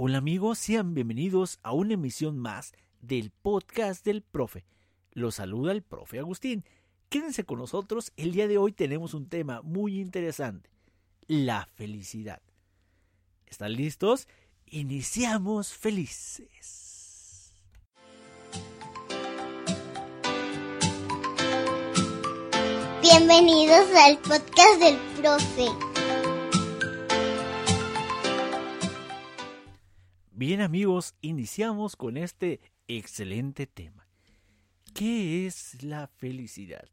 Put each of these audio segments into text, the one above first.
Hola amigos, sean bienvenidos a una emisión más del podcast del profe. Los saluda el profe Agustín. Quédense con nosotros, el día de hoy tenemos un tema muy interesante, la felicidad. ¿Están listos? Iniciamos felices. Bienvenidos al podcast del profe. Bien amigos, iniciamos con este excelente tema. ¿Qué es la felicidad?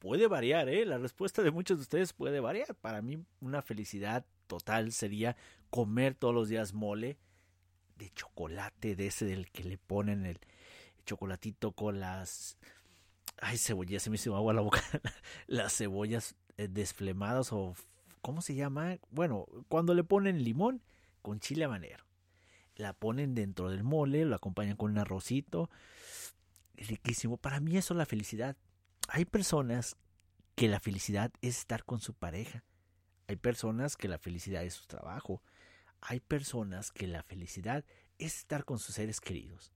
Puede variar, ¿eh? La respuesta de muchos de ustedes puede variar. Para mí una felicidad total sería comer todos los días mole de chocolate, de ese del que le ponen el chocolatito con las... Ay, cebollas, se me hizo agua la boca. las cebollas eh, desflemadas o... ¿Cómo se llama? Bueno, cuando le ponen limón con chile habanero la ponen dentro del mole, lo acompañan con un arrocito. Riquísimo. Para mí eso es la felicidad. Hay personas que la felicidad es estar con su pareja. Hay personas que la felicidad es su trabajo. Hay personas que la felicidad es estar con sus seres queridos.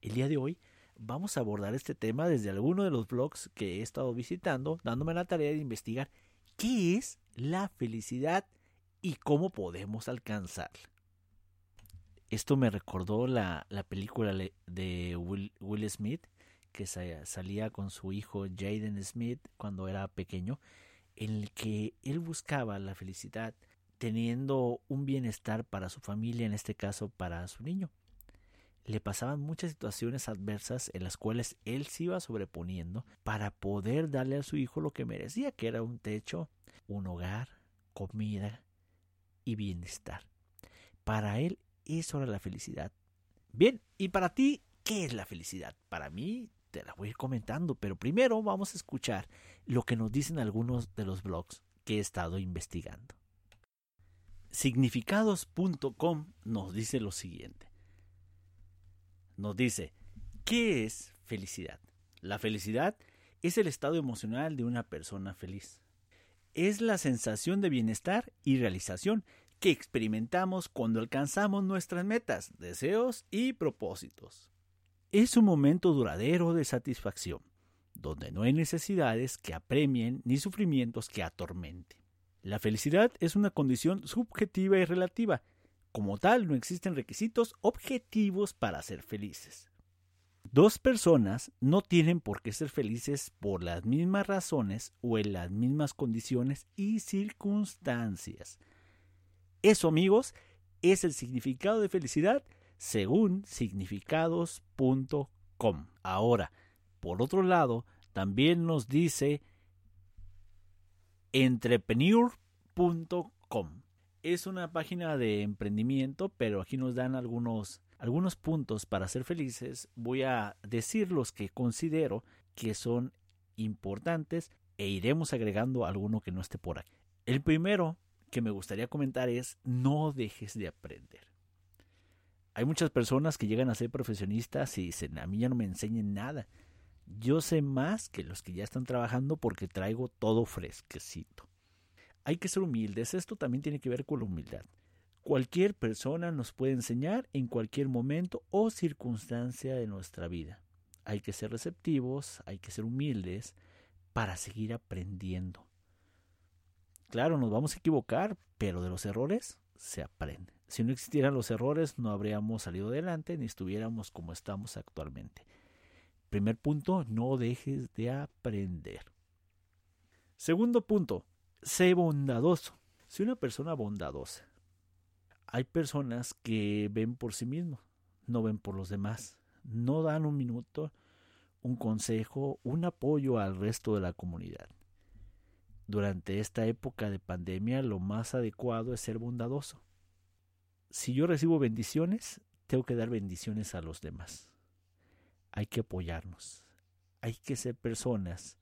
El día de hoy vamos a abordar este tema desde alguno de los blogs que he estado visitando, dándome la tarea de investigar qué es la felicidad y cómo podemos alcanzarla. Esto me recordó la, la película de Will, Will, Smith, que salía con su hijo Jaden Smith cuando era pequeño, en el que él buscaba la felicidad teniendo un bienestar para su familia, en este caso para su niño. Le pasaban muchas situaciones adversas en las cuales él se iba sobreponiendo para poder darle a su hijo lo que merecía, que era un techo, un hogar, comida y bienestar. Para él eso era la felicidad. Bien, y para ti, ¿qué es la felicidad? Para mí, te la voy a ir comentando, pero primero vamos a escuchar lo que nos dicen algunos de los blogs que he estado investigando. Significados.com nos dice lo siguiente. Nos dice, ¿qué es felicidad? La felicidad es el estado emocional de una persona feliz. Es la sensación de bienestar y realización que experimentamos cuando alcanzamos nuestras metas, deseos y propósitos. Es un momento duradero de satisfacción, donde no hay necesidades que apremien ni sufrimientos que atormenten. La felicidad es una condición subjetiva y relativa. Como tal, no existen requisitos objetivos para ser felices. Dos personas no tienen por qué ser felices por las mismas razones o en las mismas condiciones y circunstancias. Eso, amigos, es el significado de felicidad según significados.com. Ahora, por otro lado, también nos dice entrepreneur.com. Es una página de emprendimiento, pero aquí nos dan algunos, algunos puntos para ser felices. Voy a decir los que considero que son importantes e iremos agregando alguno que no esté por aquí. El primero que me gustaría comentar es no dejes de aprender. Hay muchas personas que llegan a ser profesionistas y dicen, a mí ya no me enseñen nada. Yo sé más que los que ya están trabajando porque traigo todo fresquecito. Hay que ser humildes, esto también tiene que ver con la humildad. Cualquier persona nos puede enseñar en cualquier momento o circunstancia de nuestra vida. Hay que ser receptivos, hay que ser humildes para seguir aprendiendo. Claro, nos vamos a equivocar, pero de los errores se aprende. Si no existieran los errores, no habríamos salido adelante ni estuviéramos como estamos actualmente. Primer punto, no dejes de aprender. Segundo punto, sé bondadoso. Sé una persona bondadosa. Hay personas que ven por sí mismos, no ven por los demás. No dan un minuto, un consejo, un apoyo al resto de la comunidad. Durante esta época de pandemia lo más adecuado es ser bondadoso. Si yo recibo bendiciones, tengo que dar bendiciones a los demás. Hay que apoyarnos. Hay que ser personas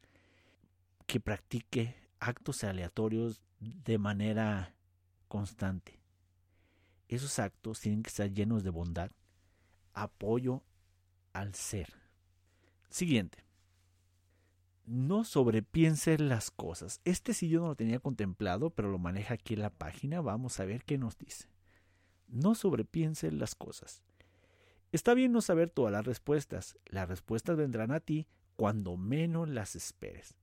que practique actos aleatorios de manera constante. Esos actos tienen que estar llenos de bondad, apoyo al ser. Siguiente no sobrepiense las cosas. Este sí yo no lo tenía contemplado, pero lo maneja aquí la página. Vamos a ver qué nos dice. No sobrepiense las cosas. Está bien no saber todas las respuestas. Las respuestas vendrán a ti cuando menos las esperes.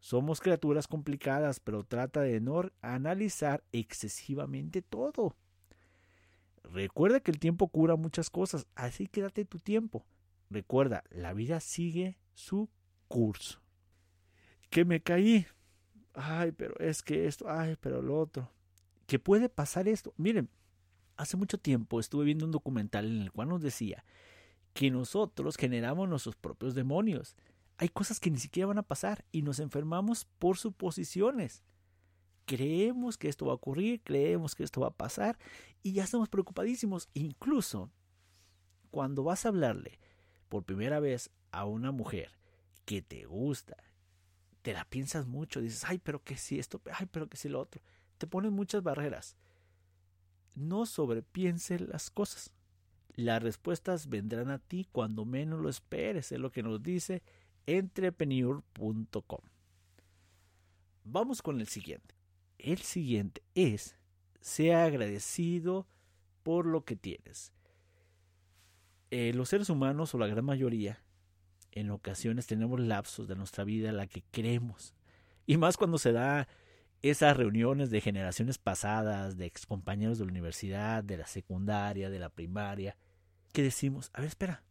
Somos criaturas complicadas, pero trata de no analizar excesivamente todo. Recuerda que el tiempo cura muchas cosas, así que date tu tiempo. Recuerda, la vida sigue su curso. Que me caí. Ay, pero es que esto, ay, pero lo otro. ¿Qué puede pasar esto. Miren, hace mucho tiempo estuve viendo un documental en el cual nos decía que nosotros generamos nuestros propios demonios. Hay cosas que ni siquiera van a pasar y nos enfermamos por suposiciones. Creemos que esto va a ocurrir, creemos que esto va a pasar y ya estamos preocupadísimos. Incluso cuando vas a hablarle por primera vez a una mujer que te gusta, te la piensas mucho, dices, ay, pero que si esto, ay, pero que si lo otro. Te ponen muchas barreras. No sobrepiense las cosas. Las respuestas vendrán a ti cuando menos lo esperes, es lo que nos dice entrepreneur.com. Vamos con el siguiente. El siguiente es, sea agradecido por lo que tienes. Eh, los seres humanos, o la gran mayoría, en ocasiones tenemos lapsos de nuestra vida en la que creemos. Y más cuando se da esas reuniones de generaciones pasadas, de excompañeros de la universidad, de la secundaria, de la primaria, que decimos, a ver, espera,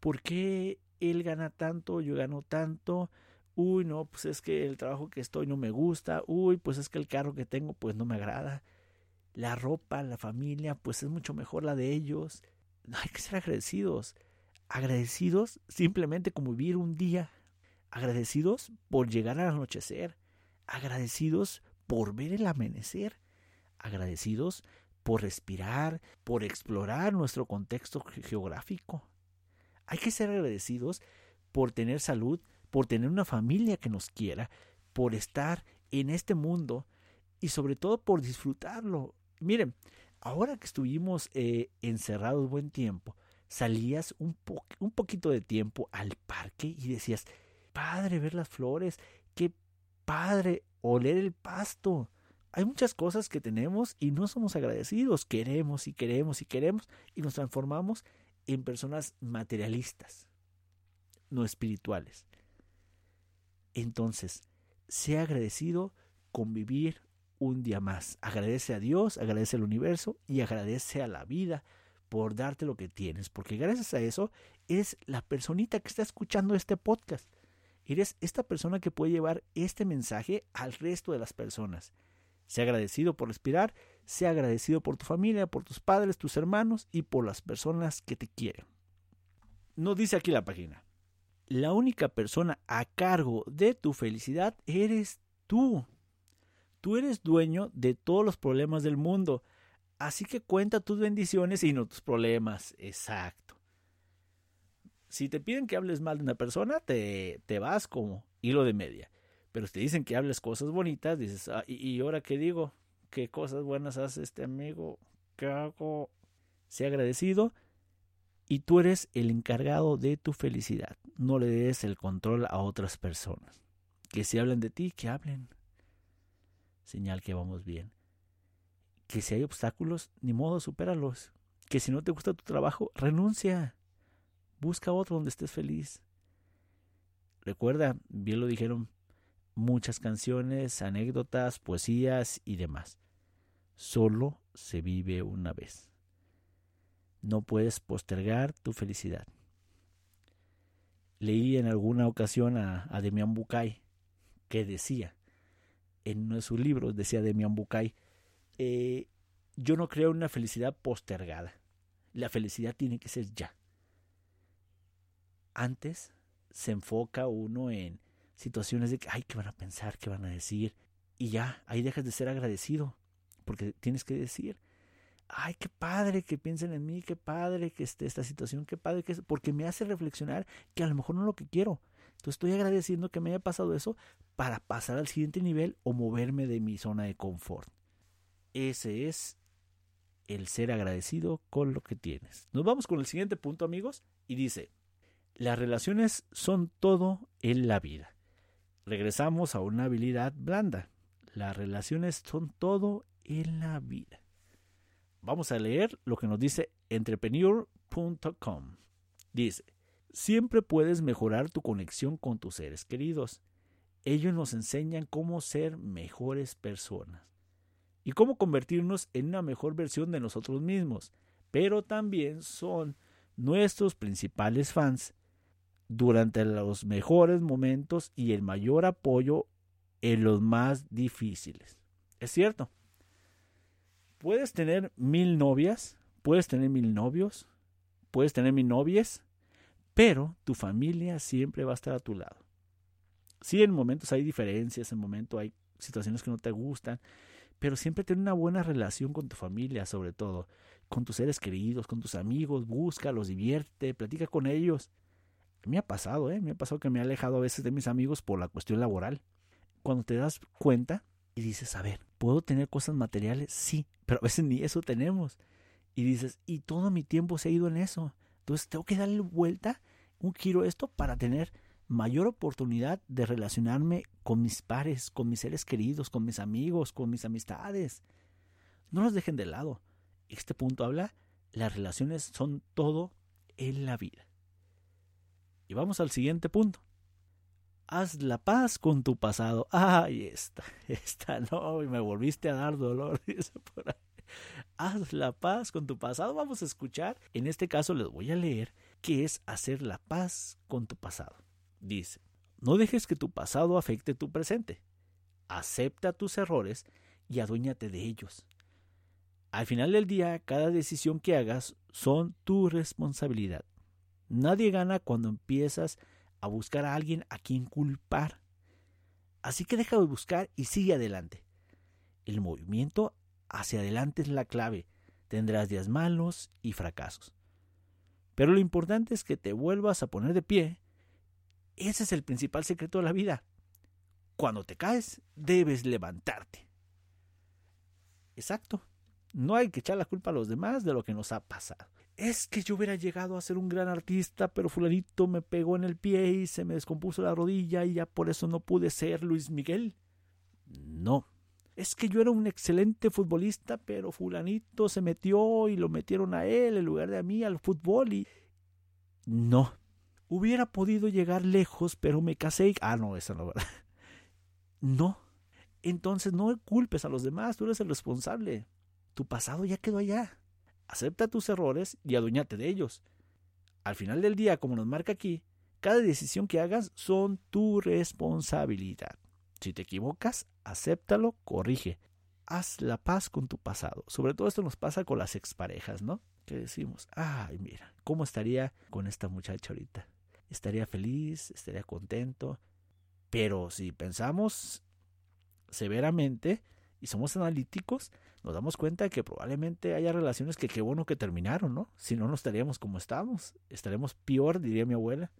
¿por qué él gana tanto, yo gano tanto? Uy, no, pues es que el trabajo que estoy no me gusta, uy, pues es que el carro que tengo pues no me agrada, la ropa, la familia, pues es mucho mejor la de ellos. Hay que ser agradecidos, agradecidos simplemente como vivir un día, agradecidos por llegar al anochecer, agradecidos por ver el amanecer, agradecidos por respirar, por explorar nuestro contexto geográfico. Hay que ser agradecidos por tener salud, por tener una familia que nos quiera, por estar en este mundo y sobre todo por disfrutarlo. Miren, ahora que estuvimos eh, encerrados buen tiempo, salías un, un poquito de tiempo al parque y decías, padre ver las flores, qué padre oler el pasto. Hay muchas cosas que tenemos y no somos agradecidos. Queremos y queremos y queremos y nos transformamos en personas materialistas, no espirituales. Entonces, sea agradecido con vivir un día más. Agradece a Dios, agradece al universo y agradece a la vida por darte lo que tienes, porque gracias a eso eres la personita que está escuchando este podcast. Eres esta persona que puede llevar este mensaje al resto de las personas. Sea agradecido por respirar, sea agradecido por tu familia, por tus padres, tus hermanos y por las personas que te quieren. No dice aquí la página. La única persona a cargo de tu felicidad eres tú. Tú eres dueño de todos los problemas del mundo. Así que cuenta tus bendiciones y no tus problemas. Exacto. Si te piden que hables mal de una persona, te, te vas como hilo de media. Pero si te dicen que hables cosas bonitas, dices, ah, ¿y, ahora qué digo? ¿Qué cosas buenas hace este amigo? ¿Qué hago? Sea agradecido y tú eres el encargado de tu felicidad. No le des el control a otras personas. Que si hablan de ti, que hablen. Señal que vamos bien. Que si hay obstáculos, ni modo, supéralos. Que si no te gusta tu trabajo, renuncia. Busca otro donde estés feliz. Recuerda, bien lo dijeron muchas canciones, anécdotas, poesías y demás. Solo se vive una vez. No puedes postergar tu felicidad. Leí en alguna ocasión a, a Demian Bucay que decía, en uno de sus libros decía Demian Bucay, eh, yo no creo en una felicidad postergada. La felicidad tiene que ser ya antes se enfoca uno en situaciones de que, ay, ¿qué van a pensar? ¿Qué van a decir? Y ya, ahí dejas de ser agradecido, porque tienes que decir, ay, qué padre que piensen en mí, qué padre que esté esta situación, qué padre que es, porque me hace reflexionar que a lo mejor no es lo que quiero. Entonces estoy agradeciendo que me haya pasado eso para pasar al siguiente nivel o moverme de mi zona de confort. Ese es el ser agradecido con lo que tienes. Nos vamos con el siguiente punto, amigos, y dice, las relaciones son todo en la vida. Regresamos a una habilidad blanda. Las relaciones son todo en la vida. Vamos a leer lo que nos dice entrepreneur.com. Dice, siempre puedes mejorar tu conexión con tus seres queridos. Ellos nos enseñan cómo ser mejores personas y cómo convertirnos en una mejor versión de nosotros mismos, pero también son nuestros principales fans durante los mejores momentos y el mayor apoyo en los más difíciles. Es cierto. Puedes tener mil novias, puedes tener mil novios, puedes tener mil novias, pero tu familia siempre va a estar a tu lado. Sí, en momentos hay diferencias, en momentos hay situaciones que no te gustan, pero siempre ten una buena relación con tu familia, sobre todo, con tus seres queridos, con tus amigos, búscalos, divierte, platica con ellos. Me ha pasado, ¿eh? Me ha pasado que me he alejado a veces de mis amigos por la cuestión laboral. Cuando te das cuenta y dices, a ver, ¿puedo tener cosas materiales? Sí, pero a veces ni eso tenemos. Y dices, y todo mi tiempo se ha ido en eso. Entonces tengo que darle vuelta, un giro a esto para tener mayor oportunidad de relacionarme con mis pares, con mis seres queridos, con mis amigos, con mis amistades. No los dejen de lado. Este punto habla, las relaciones son todo en la vida. Y vamos al siguiente punto. Haz la paz con tu pasado. Ay, esta, esta no, y me volviste a dar dolor. Haz la paz con tu pasado. Vamos a escuchar. En este caso les voy a leer qué es hacer la paz con tu pasado. Dice, no dejes que tu pasado afecte tu presente. Acepta tus errores y aduéñate de ellos. Al final del día, cada decisión que hagas son tu responsabilidad. Nadie gana cuando empiezas a buscar a alguien a quien culpar. Así que deja de buscar y sigue adelante. El movimiento hacia adelante es la clave. Tendrás días malos y fracasos. Pero lo importante es que te vuelvas a poner de pie ese es el principal secreto de la vida. Cuando te caes, debes levantarte. Exacto. No hay que echar la culpa a los demás de lo que nos ha pasado. Es que yo hubiera llegado a ser un gran artista, pero fulanito me pegó en el pie y se me descompuso la rodilla y ya por eso no pude ser Luis Miguel. No. Es que yo era un excelente futbolista, pero fulanito se metió y lo metieron a él en lugar de a mí al fútbol y... No. Hubiera podido llegar lejos, pero me casé. Ah, no, esa no, ¿verdad? No. Entonces no culpes a los demás, tú eres el responsable. Tu pasado ya quedó allá. Acepta tus errores y adueñate de ellos. Al final del día, como nos marca aquí, cada decisión que hagas son tu responsabilidad. Si te equivocas, acéptalo, corrige. Haz la paz con tu pasado. Sobre todo esto nos pasa con las exparejas, ¿no? Que decimos, ay, mira, ¿cómo estaría con esta muchacha ahorita? Estaría feliz, estaría contento. Pero si pensamos severamente y somos analíticos, nos damos cuenta de que probablemente haya relaciones que qué bueno que terminaron, ¿no? Si no, no estaríamos como estamos, estaremos peor, diría mi abuela.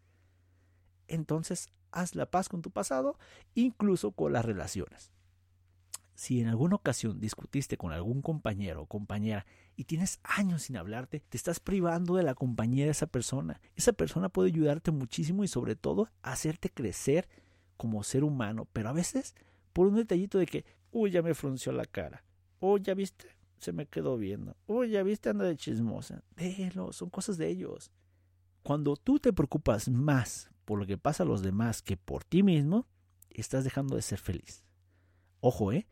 Entonces, haz la paz con tu pasado, incluso con las relaciones. Si en alguna ocasión discutiste con algún compañero o compañera y tienes años sin hablarte, te estás privando de la compañía de esa persona. Esa persona puede ayudarte muchísimo y sobre todo hacerte crecer como ser humano, pero a veces por un detallito de que, uy, ya me frunció la cara, o ya viste, se me quedó viendo, uy, ya viste, anda de chismosa. Déjelo, son cosas de ellos. Cuando tú te preocupas más por lo que pasa a los demás que por ti mismo, estás dejando de ser feliz. Ojo, ¿eh?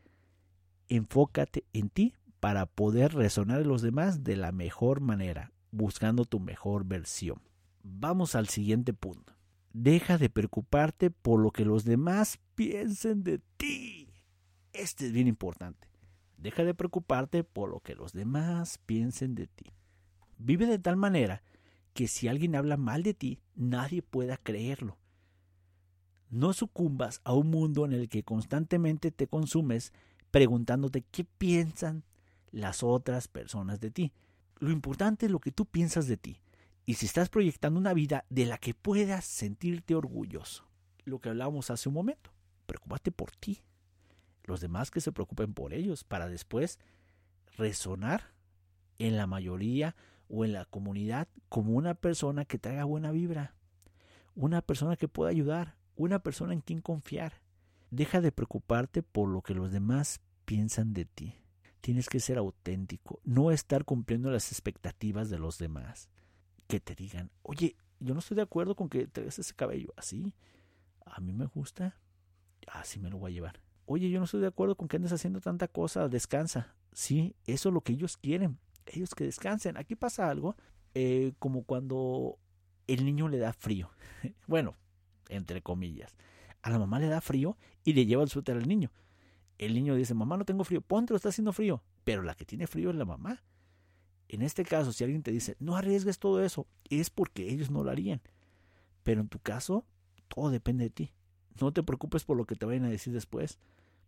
Enfócate en ti para poder resonar en los demás de la mejor manera, buscando tu mejor versión. Vamos al siguiente punto. Deja de preocuparte por lo que los demás piensen de ti. Este es bien importante. Deja de preocuparte por lo que los demás piensen de ti. Vive de tal manera que si alguien habla mal de ti, nadie pueda creerlo. No sucumbas a un mundo en el que constantemente te consumes preguntándote qué piensan las otras personas de ti. Lo importante es lo que tú piensas de ti y si estás proyectando una vida de la que puedas sentirte orgulloso. Lo que hablábamos hace un momento, preocúpate por ti. Los demás que se preocupen por ellos para después resonar en la mayoría o en la comunidad como una persona que traiga buena vibra, una persona que pueda ayudar, una persona en quien confiar. Deja de preocuparte por lo que los demás piensan de ti. Tienes que ser auténtico, no estar cumpliendo las expectativas de los demás. Que te digan, oye, yo no estoy de acuerdo con que traigas ese cabello así. A mí me gusta, así me lo voy a llevar. Oye, yo no estoy de acuerdo con que andes haciendo tanta cosa, descansa. Sí, eso es lo que ellos quieren, ellos que descansen. Aquí pasa algo eh, como cuando el niño le da frío. bueno, entre comillas. A la mamá le da frío y le lleva el suéter al niño. El niño dice, mamá, no tengo frío. Ponte, está haciendo frío. Pero la que tiene frío es la mamá. En este caso, si alguien te dice, no arriesgues todo eso, es porque ellos no lo harían. Pero en tu caso, todo depende de ti. No te preocupes por lo que te vayan a decir después,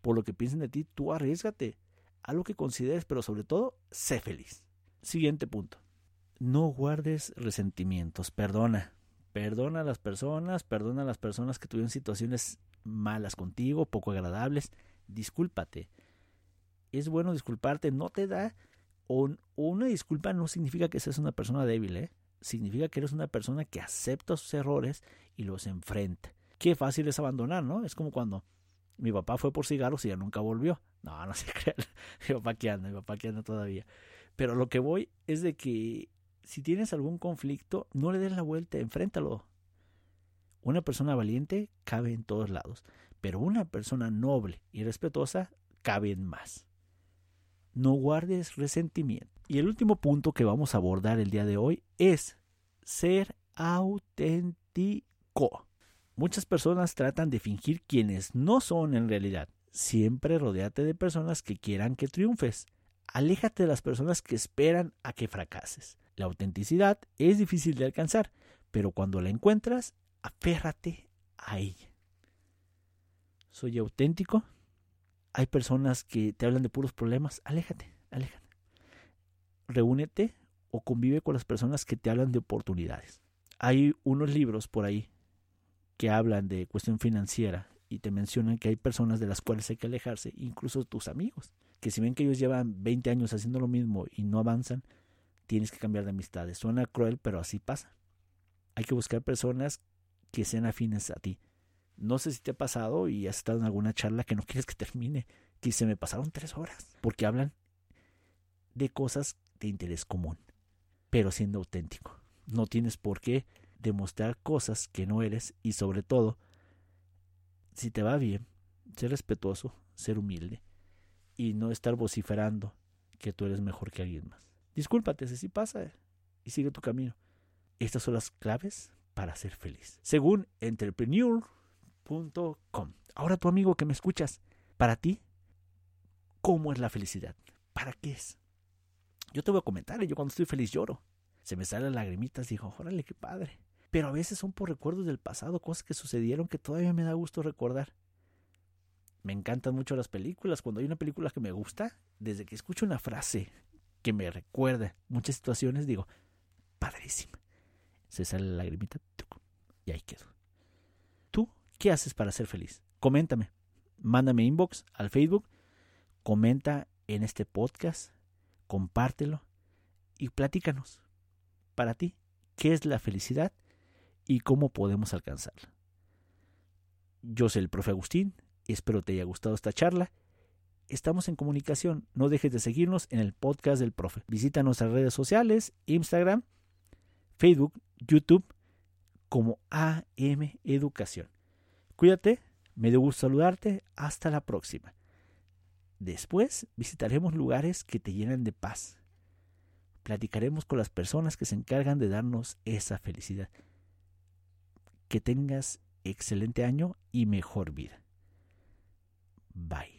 por lo que piensen de ti, tú arriesgate. A lo que consideres, pero sobre todo, sé feliz. Siguiente punto. No guardes resentimientos, perdona. Perdona a las personas, perdona a las personas que tuvieron situaciones malas contigo, poco agradables. Discúlpate. Es bueno disculparte, no te da una disculpa no significa que seas una persona débil, ¿eh? Significa que eres una persona que acepta sus errores y los enfrenta. Qué fácil es abandonar, ¿no? Es como cuando mi papá fue por cigarros y ya nunca volvió. No, no se crean. Mi papá que anda, mi papá que anda todavía. Pero lo que voy es de que si tienes algún conflicto, no le des la vuelta, enfréntalo. Una persona valiente cabe en todos lados, pero una persona noble y respetuosa cabe en más no guardes resentimiento. Y el último punto que vamos a abordar el día de hoy es ser auténtico. Muchas personas tratan de fingir quienes no son en realidad. Siempre rodeate de personas que quieran que triunfes. Aléjate de las personas que esperan a que fracases. La autenticidad es difícil de alcanzar, pero cuando la encuentras, aférrate a ella. Soy auténtico, hay personas que te hablan de puros problemas, aléjate, aléjate. Reúnete o convive con las personas que te hablan de oportunidades. Hay unos libros por ahí que hablan de cuestión financiera y te mencionan que hay personas de las cuales hay que alejarse, incluso tus amigos, que si ven que ellos llevan 20 años haciendo lo mismo y no avanzan, tienes que cambiar de amistades. Suena cruel, pero así pasa. Hay que buscar personas que sean afines a ti, no sé si te ha pasado y has estado en alguna charla que no quieres que termine, que se me pasaron tres horas, porque hablan de cosas de interés común, pero siendo auténtico. No tienes por qué demostrar cosas que no eres y sobre todo, si te va bien, ser respetuoso, ser humilde y no estar vociferando que tú eres mejor que alguien más. Discúlpate si pasa y sigue tu camino. Estas son las claves para ser feliz. Según Entrepreneur Ahora tu amigo que me escuchas, para ti, ¿cómo es la felicidad? ¿Para qué es? Yo te voy a comentar, yo cuando estoy feliz lloro. Se me salen lagrimitas, digo, órale, qué padre. Pero a veces son por recuerdos del pasado, cosas que sucedieron que todavía me da gusto recordar. Me encantan mucho las películas. Cuando hay una película que me gusta, desde que escucho una frase que me recuerda muchas situaciones, digo, padrísima. Se sale la lagrimita y ahí quedo. ¿Qué haces para ser feliz? Coméntame. Mándame inbox al Facebook. Comenta en este podcast. Compártelo. Y platícanos. Para ti, ¿qué es la felicidad y cómo podemos alcanzarla? Yo soy el profe Agustín. Espero te haya gustado esta charla. Estamos en comunicación. No dejes de seguirnos en el podcast del profe. Visita nuestras redes sociales, Instagram, Facebook, YouTube, como AM Educación. Cuídate, me dio gusto saludarte, hasta la próxima. Después visitaremos lugares que te llenan de paz. Platicaremos con las personas que se encargan de darnos esa felicidad. Que tengas excelente año y mejor vida. Bye.